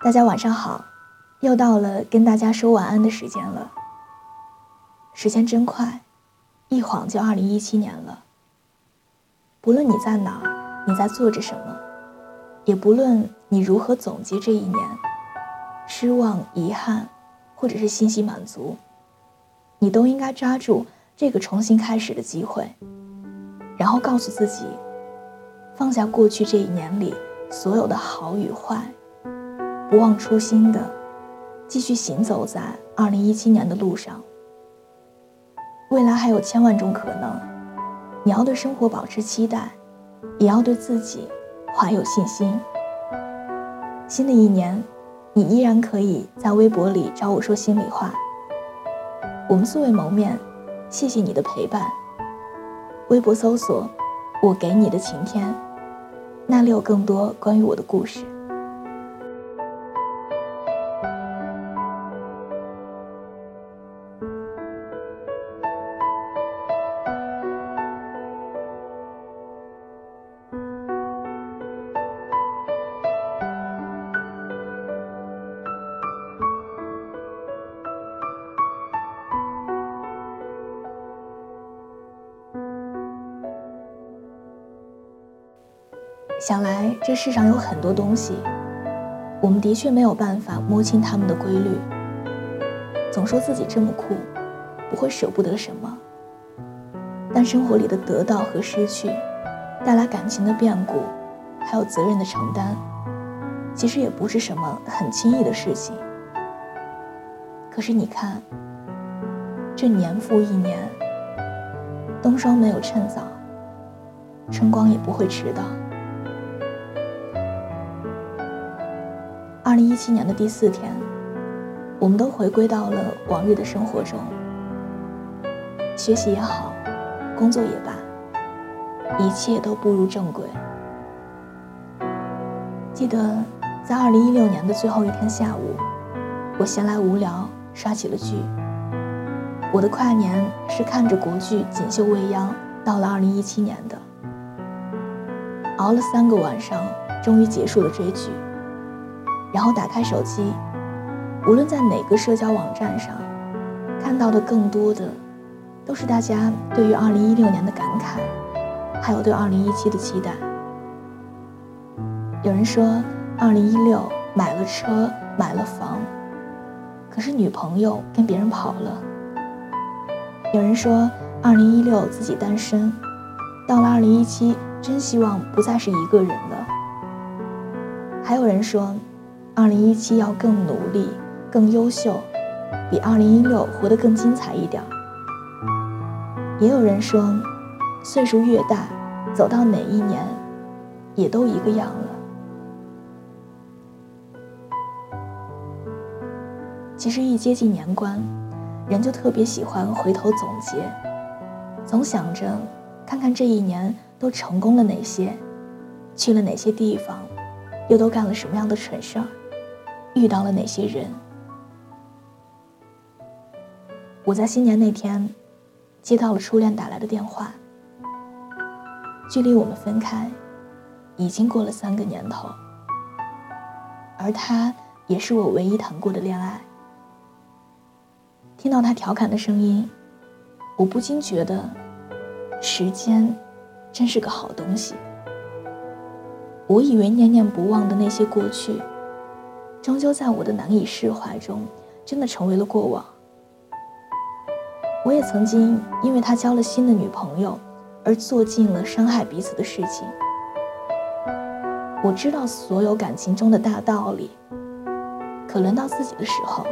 大家晚上好，又到了跟大家说晚安的时间了。时间真快，一晃就二零一七年了。不论你在哪儿，你在做着什么，也不论你如何总结这一年，失望、遗憾，或者是欣喜满足，你都应该抓住这个重新开始的机会，然后告诉自己，放下过去这一年里所有的好与坏。不忘初心的，继续行走在二零一七年的路上。未来还有千万种可能，你要对生活保持期待，也要对自己怀有信心。新的一年，你依然可以在微博里找我说心里话。我们素未谋面，谢谢你的陪伴。微博搜索“我给你的晴天”，那里有更多关于我的故事。想来，这世上有很多东西，我们的确没有办法摸清它们的规律。总说自己这么酷，不会舍不得什么。但生活里的得到和失去，带来感情的变故，还有责任的承担，其实也不是什么很轻易的事情。可是你看，这年复一年，冬霜没有趁早，春光也不会迟到。零一七年的第四天，我们都回归到了往日的生活中。学习也好，工作也罢，一切都步入正轨。记得在二零一六年的最后一天下午，我闲来无聊刷起了剧。我的跨年是看着国剧《锦绣未央》到了二零一七年的，熬了三个晚上，终于结束了追剧。然后打开手机，无论在哪个社交网站上，看到的更多的，都是大家对于2016年的感慨，还有对2017的期待。有人说，2016买了车，买了房，可是女朋友跟别人跑了。有人说，2016自己单身，到了2017，真希望不再是一个人了。还有人说。二零一七要更努力、更优秀，比二零一六活得更精彩一点。也有人说，岁数越大，走到哪一年，也都一个样了。其实一接近年关，人就特别喜欢回头总结，总想着看看这一年都成功了哪些，去了哪些地方，又都干了什么样的蠢事儿。遇到了哪些人？我在新年那天接到了初恋打来的电话。距离我们分开已经过了三个年头，而他也是我唯一谈过的恋爱。听到他调侃的声音，我不禁觉得，时间真是个好东西。我以为念念不忘的那些过去。终究在我的难以释怀中，真的成为了过往。我也曾经因为他交了新的女朋友，而做尽了伤害彼此的事情。我知道所有感情中的大道理，可轮到自己的时候，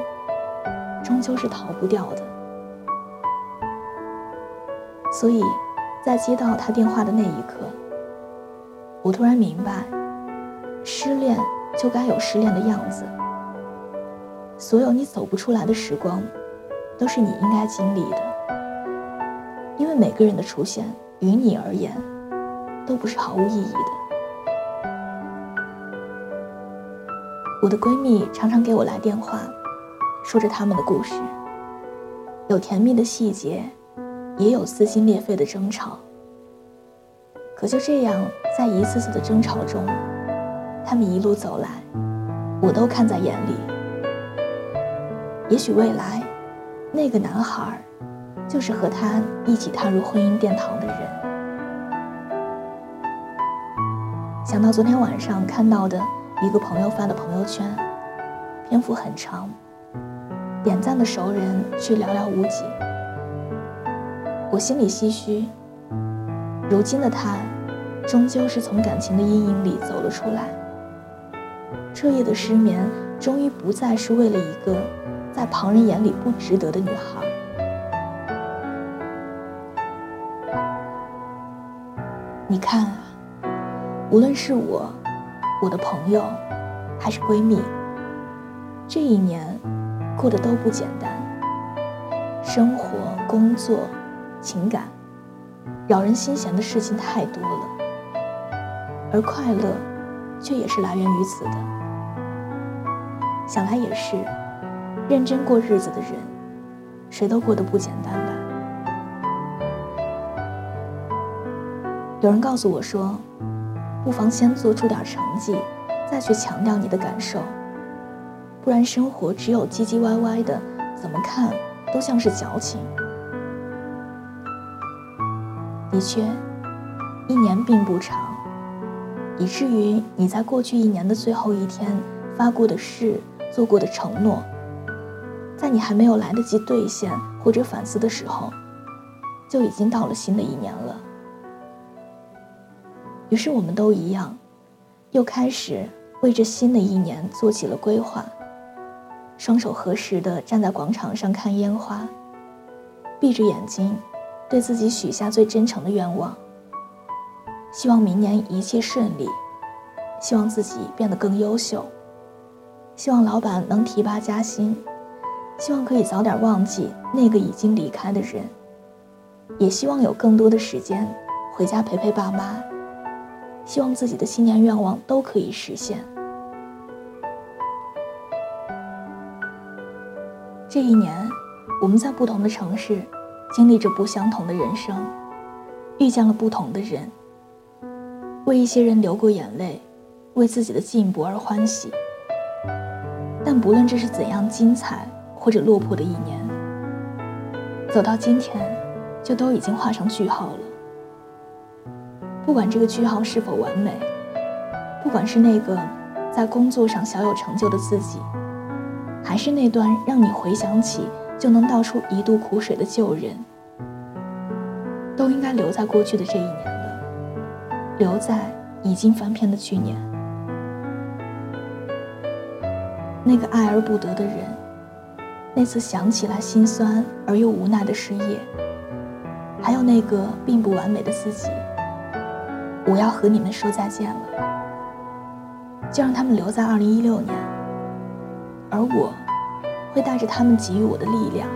终究是逃不掉的。所以，在接到他电话的那一刻，我突然明白，失恋。就该有失恋的样子。所有你走不出来的时光，都是你应该经历的。因为每个人的出现，于你而言，都不是毫无意义的。我的闺蜜常常给我来电话，说着他们的故事，有甜蜜的细节，也有撕心裂肺的争吵。可就这样，在一次次的争吵中。他们一路走来，我都看在眼里。也许未来，那个男孩，就是和他一起踏入婚姻殿堂的人。想到昨天晚上看到的一个朋友发的朋友圈，篇幅很长，点赞的熟人却寥寥无几，我心里唏嘘。如今的他，终究是从感情的阴影里走了出来。彻夜的失眠，终于不再是为了一个在旁人眼里不值得的女孩。你看啊，无论是我、我的朋友，还是闺蜜，这一年过得都不简单。生活、工作、情感。扰人心弦的事情太多了，而快乐，却也是来源于此的。想来也是，认真过日子的人，谁都过得不简单吧。有人告诉我说，不妨先做出点成绩，再去强调你的感受，不然生活只有唧唧歪歪的，怎么看都像是矫情。的确，一年并不长，以至于你在过去一年的最后一天发过的誓、做过的承诺，在你还没有来得及兑现或者反思的时候，就已经到了新的一年了。于是我们都一样，又开始为这新的一年做起了规划，双手合十的站在广场上看烟花，闭着眼睛。对自己许下最真诚的愿望，希望明年一切顺利，希望自己变得更优秀，希望老板能提拔加薪，希望可以早点忘记那个已经离开的人，也希望有更多的时间回家陪陪爸妈，希望自己的新年愿望都可以实现。这一年，我们在不同的城市。经历着不相同的人生，遇见了不同的人，为一些人流过眼泪，为自己的进步而欢喜。但不论这是怎样精彩或者落魄的一年，走到今天，就都已经画上句号了。不管这个句号是否完美，不管是那个在工作上小有成就的自己，还是那段让你回想起。就能道出一肚苦水的旧人，都应该留在过去的这一年了，留在已经翻篇的去年。那个爱而不得的人，那次想起来心酸而又无奈的失业，还有那个并不完美的自己，我要和你们说再见了。就让他们留在二零一六年，而我。会带着他们给予我的力量，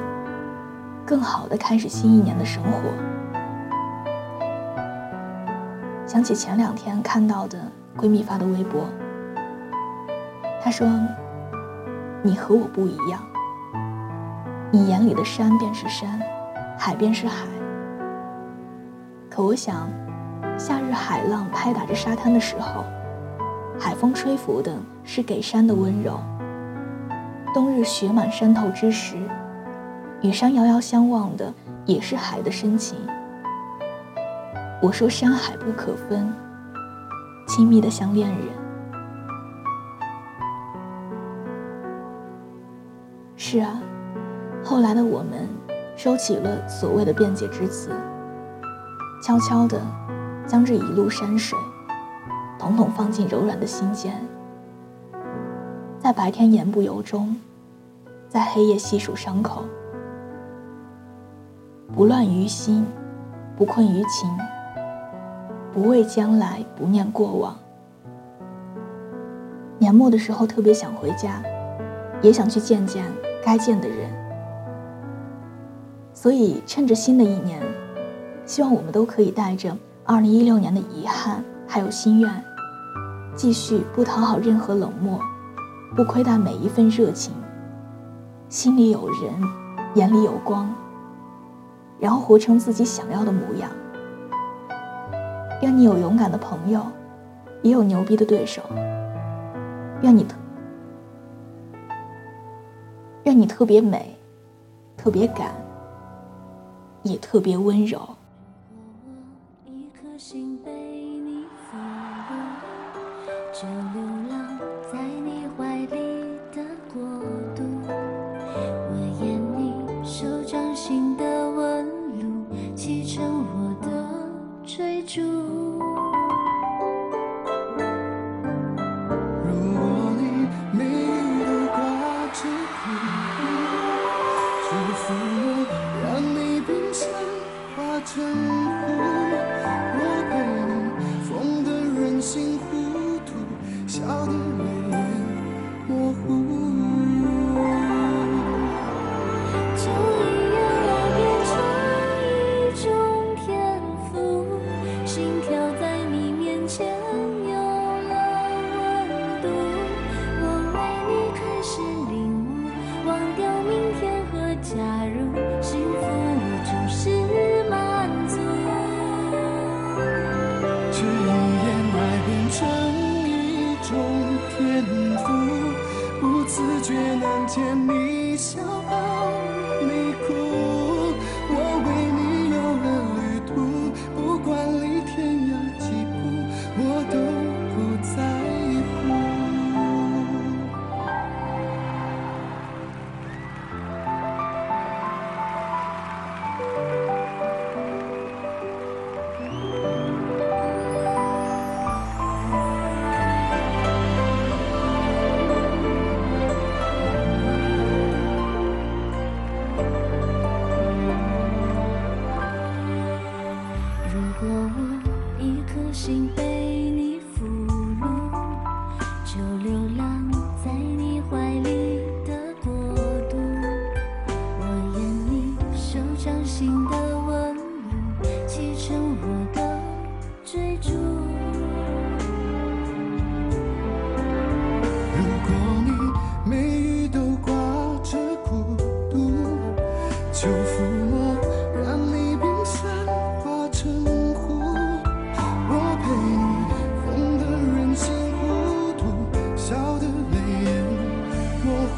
更好的开始新一年的生活。想起前两天看到的闺蜜发的微博，她说：“你和我不一样，你眼里的山便是山，海便是海。可我想，夏日海浪拍打着沙滩的时候，海风吹拂的是给山的温柔。”冬日雪满山头之时，与山遥遥相望的也是海的深情。我说山海不可分，亲密的像恋人。是啊，后来的我们收起了所谓的辩解之词，悄悄地将这一路山水，统统放进柔软的心间。在白天言不由衷，在黑夜细数伤口，不乱于心，不困于情，不畏将来，不念过往。年末的时候特别想回家，也想去见见该见的人，所以趁着新的一年，希望我们都可以带着2016年的遗憾还有心愿，继续不讨好任何冷漠。不亏待每一份热情，心里有人，眼里有光，然后活成自己想要的模样。愿你有勇敢的朋友，也有牛逼的对手。愿你，你特别美，特别敢，也特别温柔。成一种天赋不自觉能牵你笑伴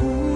Ooh.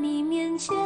你面前